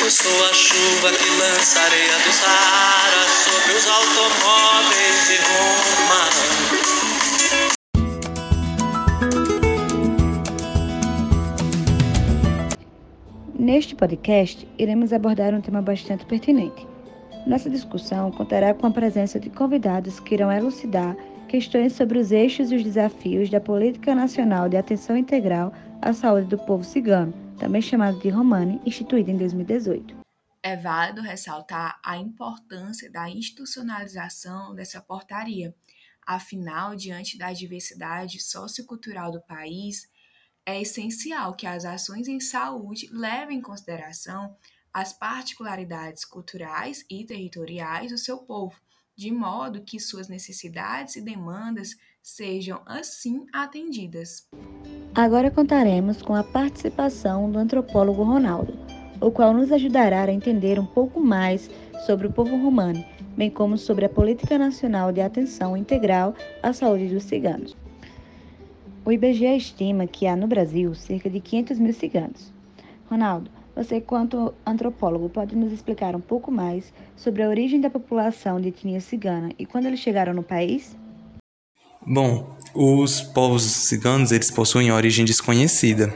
Eu sou a chuva que lança areia do Saara sobre os automóveis de Roma. Neste podcast, iremos abordar um tema bastante pertinente. Nossa discussão contará com a presença de convidados que irão elucidar questões sobre os eixos e os desafios da Política Nacional de Atenção Integral à Saúde do Povo Cigano, também chamado de Romani, instituída em 2018. É válido ressaltar a importância da institucionalização dessa portaria. Afinal, diante da diversidade sociocultural do país, é essencial que as ações em saúde levem em consideração as particularidades culturais e territoriais do seu povo, de modo que suas necessidades e demandas sejam assim atendidas. Agora contaremos com a participação do antropólogo Ronaldo, o qual nos ajudará a entender um pouco mais sobre o povo romano, bem como sobre a Política Nacional de Atenção Integral à Saúde dos Ciganos. O IBGE estima que há no Brasil cerca de 500 mil ciganos. Ronaldo, você, quanto antropólogo, pode nos explicar um pouco mais sobre a origem da população de etnia cigana e quando eles chegaram no país? Bom, os povos ciganos eles possuem origem desconhecida.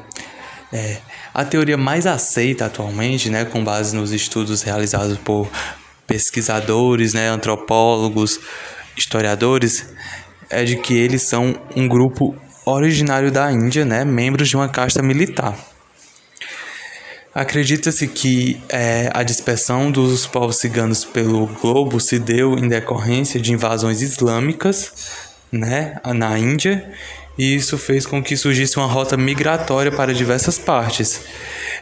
É, a teoria mais aceita atualmente, né, com base nos estudos realizados por pesquisadores, né, antropólogos, historiadores, é de que eles são um grupo originário da Índia, né, membros de uma casta militar. Acredita-se que é, a dispersão dos povos ciganos pelo globo se deu em decorrência de invasões islâmicas né, na Índia, e isso fez com que surgisse uma rota migratória para diversas partes,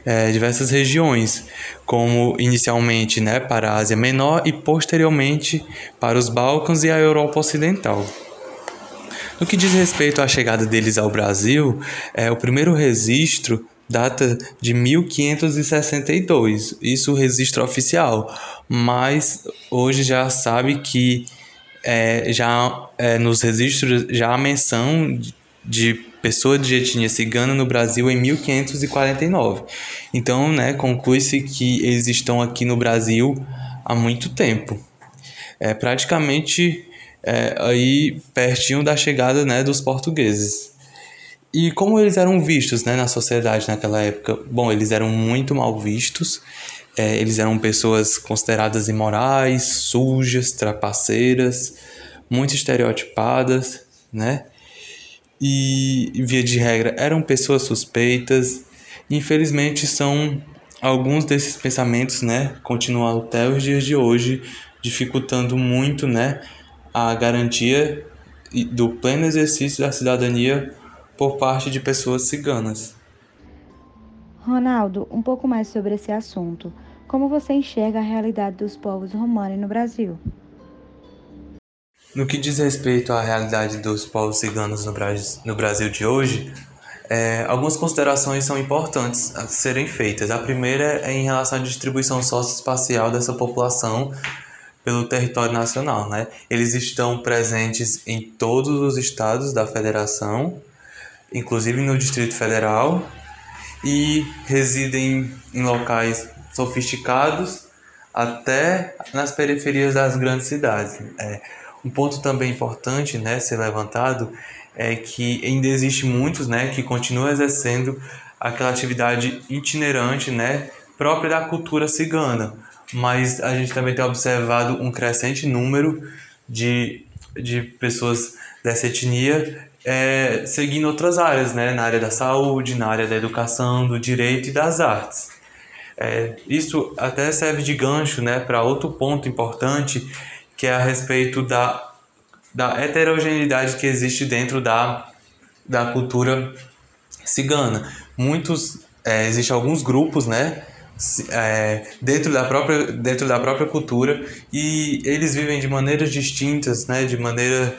é, diversas regiões, como inicialmente né, para a Ásia Menor e posteriormente para os Balcãs e a Europa Ocidental. No que diz respeito à chegada deles ao Brasil, é, o primeiro registro data de 1562, isso o registro oficial, mas hoje já sabe que é, já é, nos registros já há menção de pessoa de etnia cigana no Brasil em 1549. Então, né, conclui-se que eles estão aqui no Brasil há muito tempo. É praticamente é, aí pertinho da chegada né, dos portugueses. E como eles eram vistos né, na sociedade naquela época? Bom, eles eram muito mal vistos, é, eles eram pessoas consideradas imorais, sujas, trapaceiras, muito estereotipadas, né? E, via de regra, eram pessoas suspeitas. Infelizmente, são alguns desses pensamentos, né? Continuam até os dias de hoje, dificultando muito, né? A garantia do pleno exercício da cidadania por parte de pessoas ciganas. Ronaldo, um pouco mais sobre esse assunto. Como você enxerga a realidade dos povos romanos no Brasil? No que diz respeito à realidade dos povos ciganos no Brasil, no Brasil de hoje, é, algumas considerações são importantes a serem feitas. A primeira é em relação à distribuição socioespacial dessa população pelo território nacional. Né? Eles estão presentes em todos os estados da federação inclusive no Distrito Federal, e residem em locais sofisticados até nas periferias das grandes cidades. É, um ponto também importante né, ser levantado é que ainda existe muitos né, que continuam exercendo aquela atividade itinerante né, própria da cultura cigana, mas a gente também tem observado um crescente número de, de pessoas dessa etnia é, seguindo outras áreas, né? na área da saúde, na área da educação, do direito e das artes. É, isso até serve de gancho né, para outro ponto importante, que é a respeito da, da heterogeneidade que existe dentro da, da cultura cigana. Muitos, é, existem alguns grupos, né? É, dentro, da própria, dentro da própria cultura e eles vivem de maneiras distintas, né, de maneira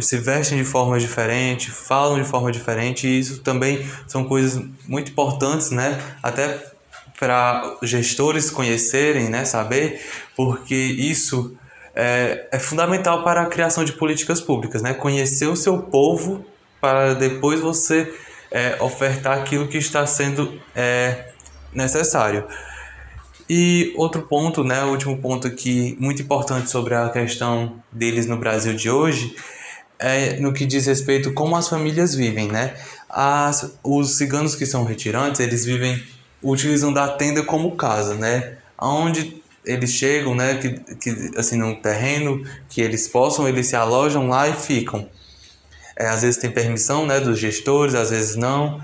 se vestem de forma diferente, falam de forma diferente, e isso também são coisas muito importantes, né? Até para gestores conhecerem, né? Saber, porque isso é, é fundamental para a criação de políticas públicas, né? Conhecer o seu povo para depois você é, ofertar aquilo que está sendo é, necessário. E outro ponto, né, o último ponto aqui, muito importante sobre a questão deles no Brasil de hoje, é no que diz respeito como as famílias vivem, né? As, os ciganos que são retirantes, eles vivem utilizam da tenda como casa, né? Onde eles chegam, né, que, que assim num terreno que eles possam, eles se alojam lá e ficam. É, às vezes tem permissão, né, dos gestores, às vezes não.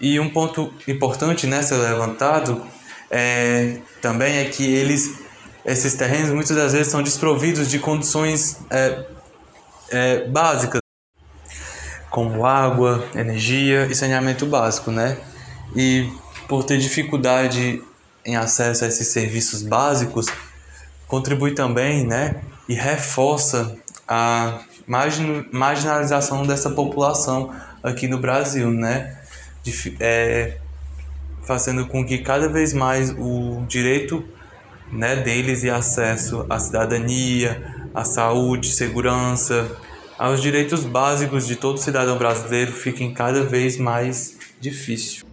E um ponto importante, né, ser levantado é, também é que eles, esses terrenos, muitas das vezes são desprovidos de condições é, é, básicas, como água, energia e saneamento básico, né? E por ter dificuldade em acesso a esses serviços básicos, contribui também, né, e reforça a margin, marginalização dessa população aqui no Brasil, né, de, é, fazendo com que cada vez mais o direito né, deles e acesso à cidadania, à saúde, segurança, aos direitos básicos de todo cidadão brasileiro fiquem cada vez mais difícil.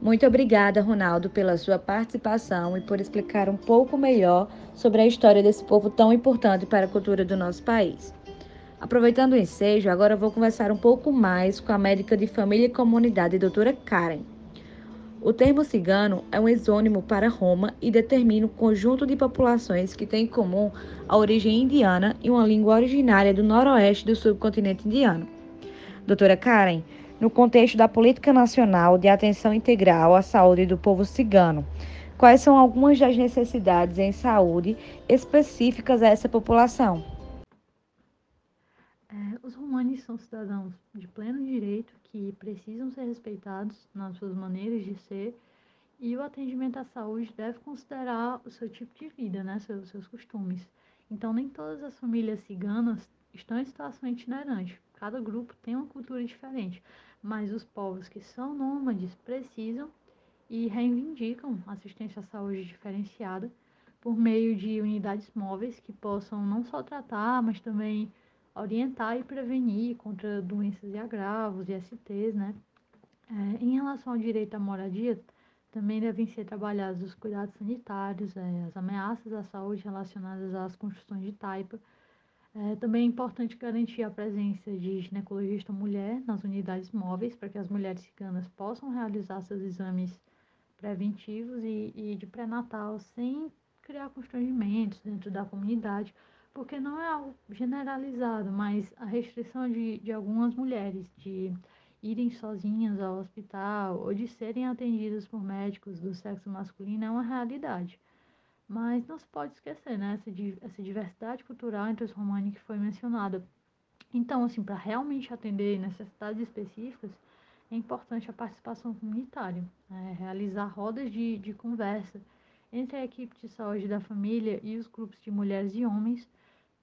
Muito obrigada, Ronaldo, pela sua participação e por explicar um pouco melhor sobre a história desse povo tão importante para a cultura do nosso país. Aproveitando o ensejo, agora vou conversar um pouco mais com a médica de família e comunidade, doutora Karen. O termo cigano é um exônimo para Roma e determina o conjunto de populações que têm em comum a origem indiana e uma língua originária do noroeste do subcontinente indiano. Doutora Karen, no contexto da Política Nacional de Atenção Integral à Saúde do Povo Cigano. Quais são algumas das necessidades em saúde específicas a essa população? É, os romanes são cidadãos de pleno direito que precisam ser respeitados nas suas maneiras de ser e o atendimento à saúde deve considerar o seu tipo de vida, né, seus, seus costumes. Então, nem todas as famílias ciganas estão em situação itinerante. Cada grupo tem uma cultura diferente mas os povos que são nômades precisam e reivindicam assistência à saúde diferenciada por meio de unidades móveis que possam não só tratar, mas também orientar e prevenir contra doenças e agravos, ISTs, né? É, em relação ao direito à moradia, também devem ser trabalhados os cuidados sanitários, é, as ameaças à saúde relacionadas às construções de taipa, é, também é importante garantir a presença de ginecologista mulher nas unidades móveis para que as mulheres ciganas possam realizar seus exames preventivos e, e de pré-natal sem criar constrangimentos dentro da comunidade, porque não é algo generalizado, mas a restrição de, de algumas mulheres de irem sozinhas ao hospital ou de serem atendidas por médicos do sexo masculino é uma realidade. Mas não se pode esquecer, né, essa, essa diversidade cultural entre os romanos que foi mencionada. Então, assim, para realmente atender necessidades específicas, é importante a participação comunitária, né, realizar rodas de, de conversa entre a equipe de saúde da família e os grupos de mulheres e homens,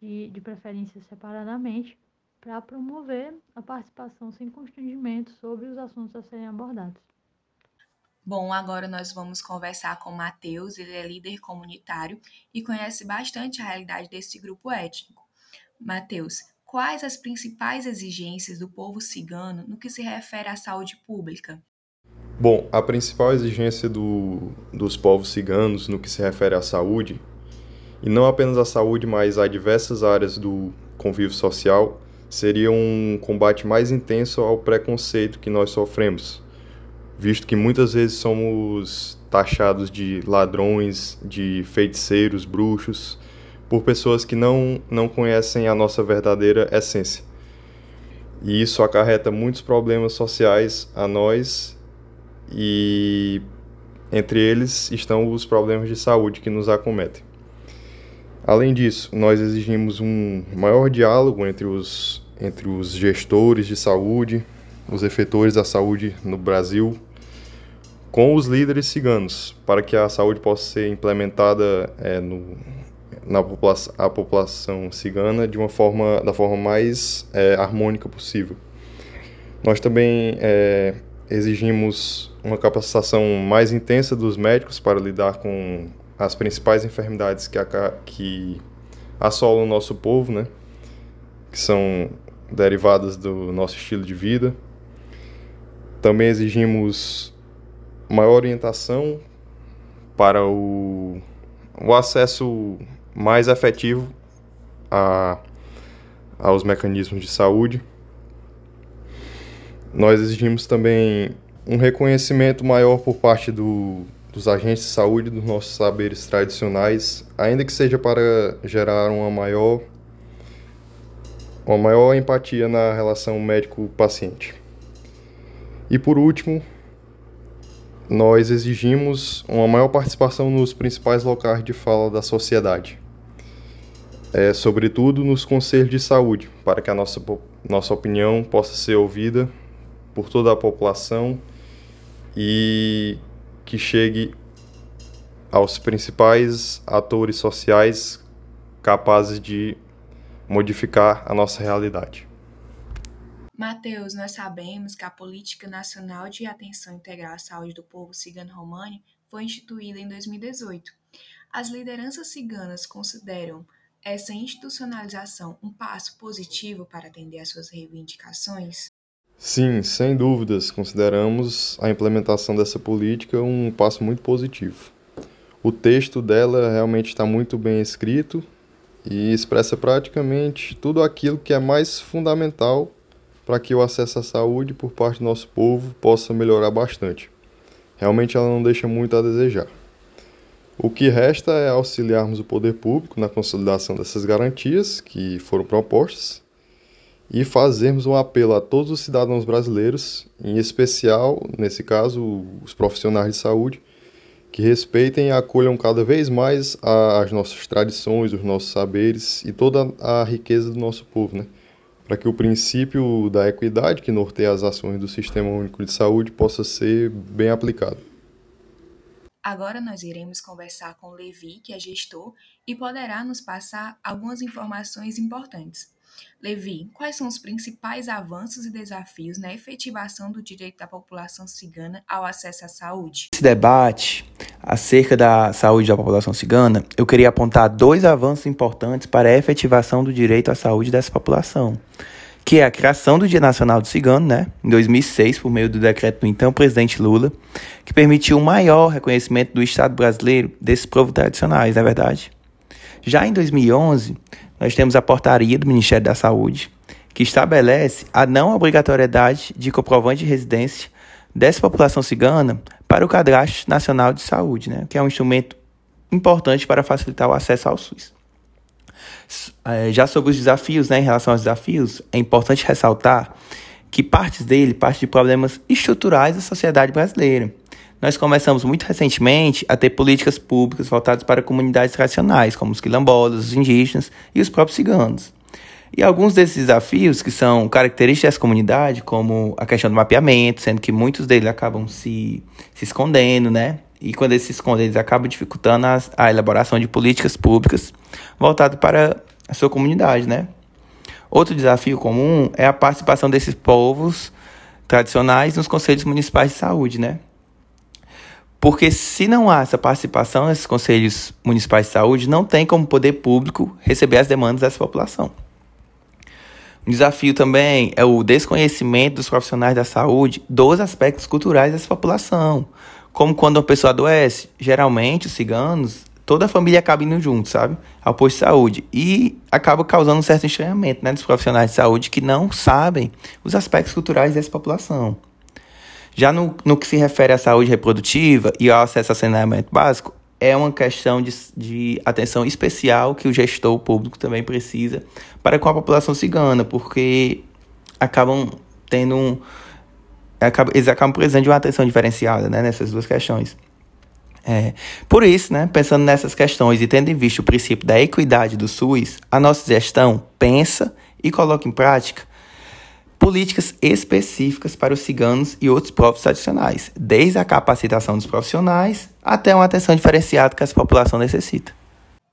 de, de preferência separadamente, para promover a participação sem constrangimento sobre os assuntos a serem abordados. Bom, agora nós vamos conversar com o Matheus, ele é líder comunitário e conhece bastante a realidade desse grupo étnico. Matheus, quais as principais exigências do povo cigano no que se refere à saúde pública? Bom, a principal exigência do, dos povos ciganos no que se refere à saúde, e não apenas à saúde, mas a diversas áreas do convívio social, seria um combate mais intenso ao preconceito que nós sofremos visto que muitas vezes somos taxados de ladrões, de feiticeiros, bruxos, por pessoas que não, não conhecem a nossa verdadeira essência. E isso acarreta muitos problemas sociais a nós e entre eles estão os problemas de saúde que nos acometem. Além disso, nós exigimos um maior diálogo entre os, entre os gestores de saúde, os efetores da saúde no Brasil com os líderes ciganos, para que a saúde possa ser implementada é, no, na população, a população cigana de uma forma, da forma mais é, harmônica possível. Nós também é, exigimos uma capacitação mais intensa dos médicos para lidar com as principais enfermidades que, que assolam o nosso povo, né? Que são derivadas do nosso estilo de vida. Também exigimos maior orientação para o, o acesso mais efetivo a, aos mecanismos de saúde. Nós exigimos também um reconhecimento maior por parte do, dos agentes de saúde dos nossos saberes tradicionais, ainda que seja para gerar uma maior uma maior empatia na relação médico-paciente. E por último, nós exigimos uma maior participação nos principais locais de fala da sociedade, é, sobretudo nos conselhos de saúde, para que a nossa, nossa opinião possa ser ouvida por toda a população e que chegue aos principais atores sociais capazes de modificar a nossa realidade. Mateus, nós sabemos que a Política Nacional de Atenção Integral à Saúde do Povo Cigano-Romani foi instituída em 2018. As lideranças ciganas consideram essa institucionalização um passo positivo para atender às suas reivindicações? Sim, sem dúvidas, consideramos a implementação dessa política um passo muito positivo. O texto dela realmente está muito bem escrito e expressa praticamente tudo aquilo que é mais fundamental para que o acesso à saúde por parte do nosso povo possa melhorar bastante. Realmente ela não deixa muito a desejar. O que resta é auxiliarmos o poder público na consolidação dessas garantias que foram propostas e fazermos um apelo a todos os cidadãos brasileiros, em especial, nesse caso, os profissionais de saúde, que respeitem e acolham cada vez mais as nossas tradições, os nossos saberes e toda a riqueza do nosso povo, né? Para que o princípio da equidade que norteia as ações do Sistema Único de Saúde possa ser bem aplicado. Agora nós iremos conversar com Levi, que é gestor, e poderá nos passar algumas informações importantes. Levi, quais são os principais avanços e desafios na efetivação do direito da população cigana ao acesso à saúde? Nesse debate acerca da saúde da população cigana, eu queria apontar dois avanços importantes para a efetivação do direito à saúde dessa população, que é a criação do Dia Nacional do Cigano, né, em 2006, por meio do decreto do então presidente Lula, que permitiu um maior reconhecimento do Estado brasileiro desses povos tradicionais, não é verdade? Já em 2011, nós temos a portaria do Ministério da Saúde, que estabelece a não obrigatoriedade de comprovante de residência dessa população cigana para o Cadastro Nacional de Saúde, né, que é um instrumento importante para facilitar o acesso ao SUS. É, já sobre os desafios, né, em relação aos desafios, é importante ressaltar que partes dele parte de problemas estruturais da sociedade brasileira, nós começamos muito recentemente a ter políticas públicas voltadas para comunidades tradicionais, como os quilombolas, os indígenas e os próprios ciganos. E alguns desses desafios que são características dessa comunidade, como a questão do mapeamento, sendo que muitos deles acabam se, se escondendo, né? E quando eles se escondem, eles acabam dificultando a, a elaboração de políticas públicas voltadas para a sua comunidade, né? Outro desafio comum é a participação desses povos tradicionais nos conselhos municipais de saúde, né? Porque se não há essa participação nesses conselhos municipais de saúde, não tem como poder público receber as demandas dessa população. Um desafio também é o desconhecimento dos profissionais da saúde dos aspectos culturais dessa população. Como quando uma pessoa adoece, geralmente os ciganos, toda a família acaba indo junto, sabe? Ao posto de saúde. E acaba causando um certo estranhamento né, dos profissionais de saúde que não sabem os aspectos culturais dessa população. Já no, no que se refere à saúde reprodutiva e ao acesso ao saneamento básico, é uma questão de, de atenção especial que o gestor público também precisa para com a população cigana, porque acabam tendo um. eles acabam precisando de uma atenção diferenciada né, nessas duas questões. É, por isso, né, pensando nessas questões e tendo em vista o princípio da equidade do SUS, a nossa gestão pensa e coloca em prática políticas específicas para os ciganos e outros povos tradicionais, desde a capacitação dos profissionais até uma atenção diferenciada que essa população necessita.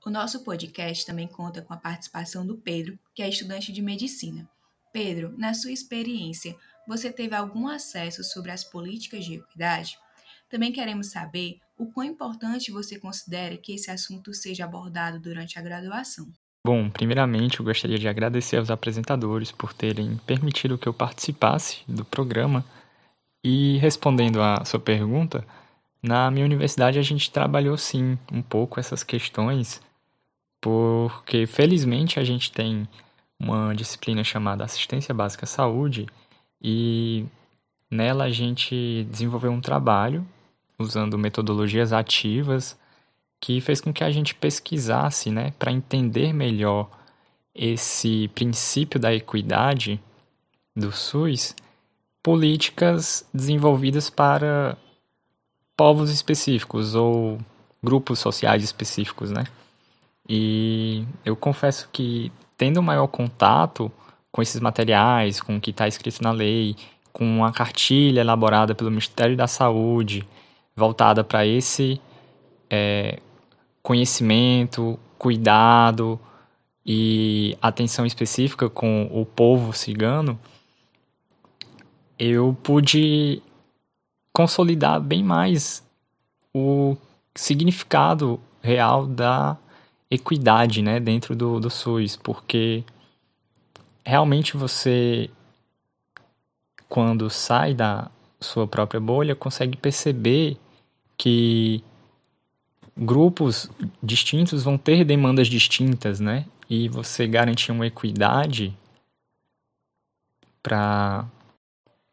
O nosso podcast também conta com a participação do Pedro, que é estudante de medicina. Pedro, na sua experiência, você teve algum acesso sobre as políticas de equidade? Também queremos saber o quão importante você considera que esse assunto seja abordado durante a graduação. Bom, primeiramente eu gostaria de agradecer aos apresentadores por terem permitido que eu participasse do programa. E respondendo à sua pergunta, na minha universidade a gente trabalhou sim um pouco essas questões, porque felizmente a gente tem uma disciplina chamada Assistência Básica à Saúde e nela a gente desenvolveu um trabalho usando metodologias ativas que fez com que a gente pesquisasse, né, para entender melhor esse princípio da equidade do SUS, políticas desenvolvidas para povos específicos ou grupos sociais específicos, né? E eu confesso que tendo maior contato com esses materiais, com o que está escrito na lei, com a cartilha elaborada pelo Ministério da Saúde, voltada para esse é, conhecimento, cuidado e atenção específica com o povo cigano, eu pude consolidar bem mais o significado real da equidade né, dentro do, do SUS, porque realmente você, quando sai da sua própria bolha, consegue perceber que grupos distintos vão ter demandas distintas, né? E você garantir uma equidade para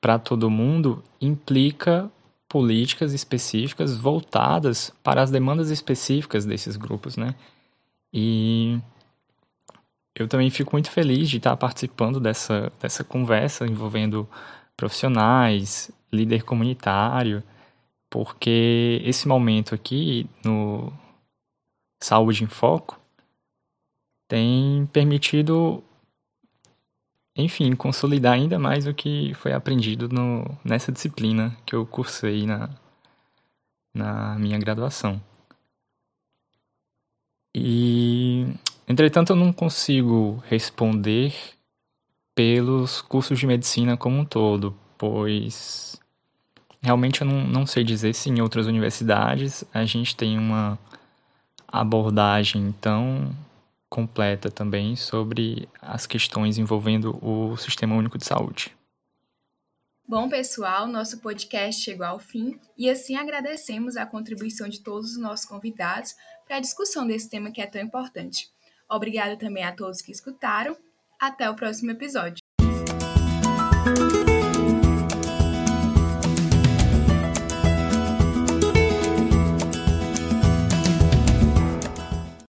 para todo mundo implica políticas específicas voltadas para as demandas específicas desses grupos, né? E eu também fico muito feliz de estar participando dessa, dessa conversa envolvendo profissionais, líder comunitário, porque esse momento aqui no Saúde em Foco tem permitido, enfim, consolidar ainda mais o que foi aprendido no, nessa disciplina que eu cursei na, na minha graduação. E, entretanto, eu não consigo responder pelos cursos de medicina como um todo, pois realmente eu não, não sei dizer se em outras universidades a gente tem uma abordagem tão completa também sobre as questões envolvendo o Sistema Único de Saúde. Bom, pessoal, nosso podcast chegou ao fim e assim agradecemos a contribuição de todos os nossos convidados para a discussão desse tema que é tão importante. Obrigada também a todos que escutaram. Até o próximo episódio.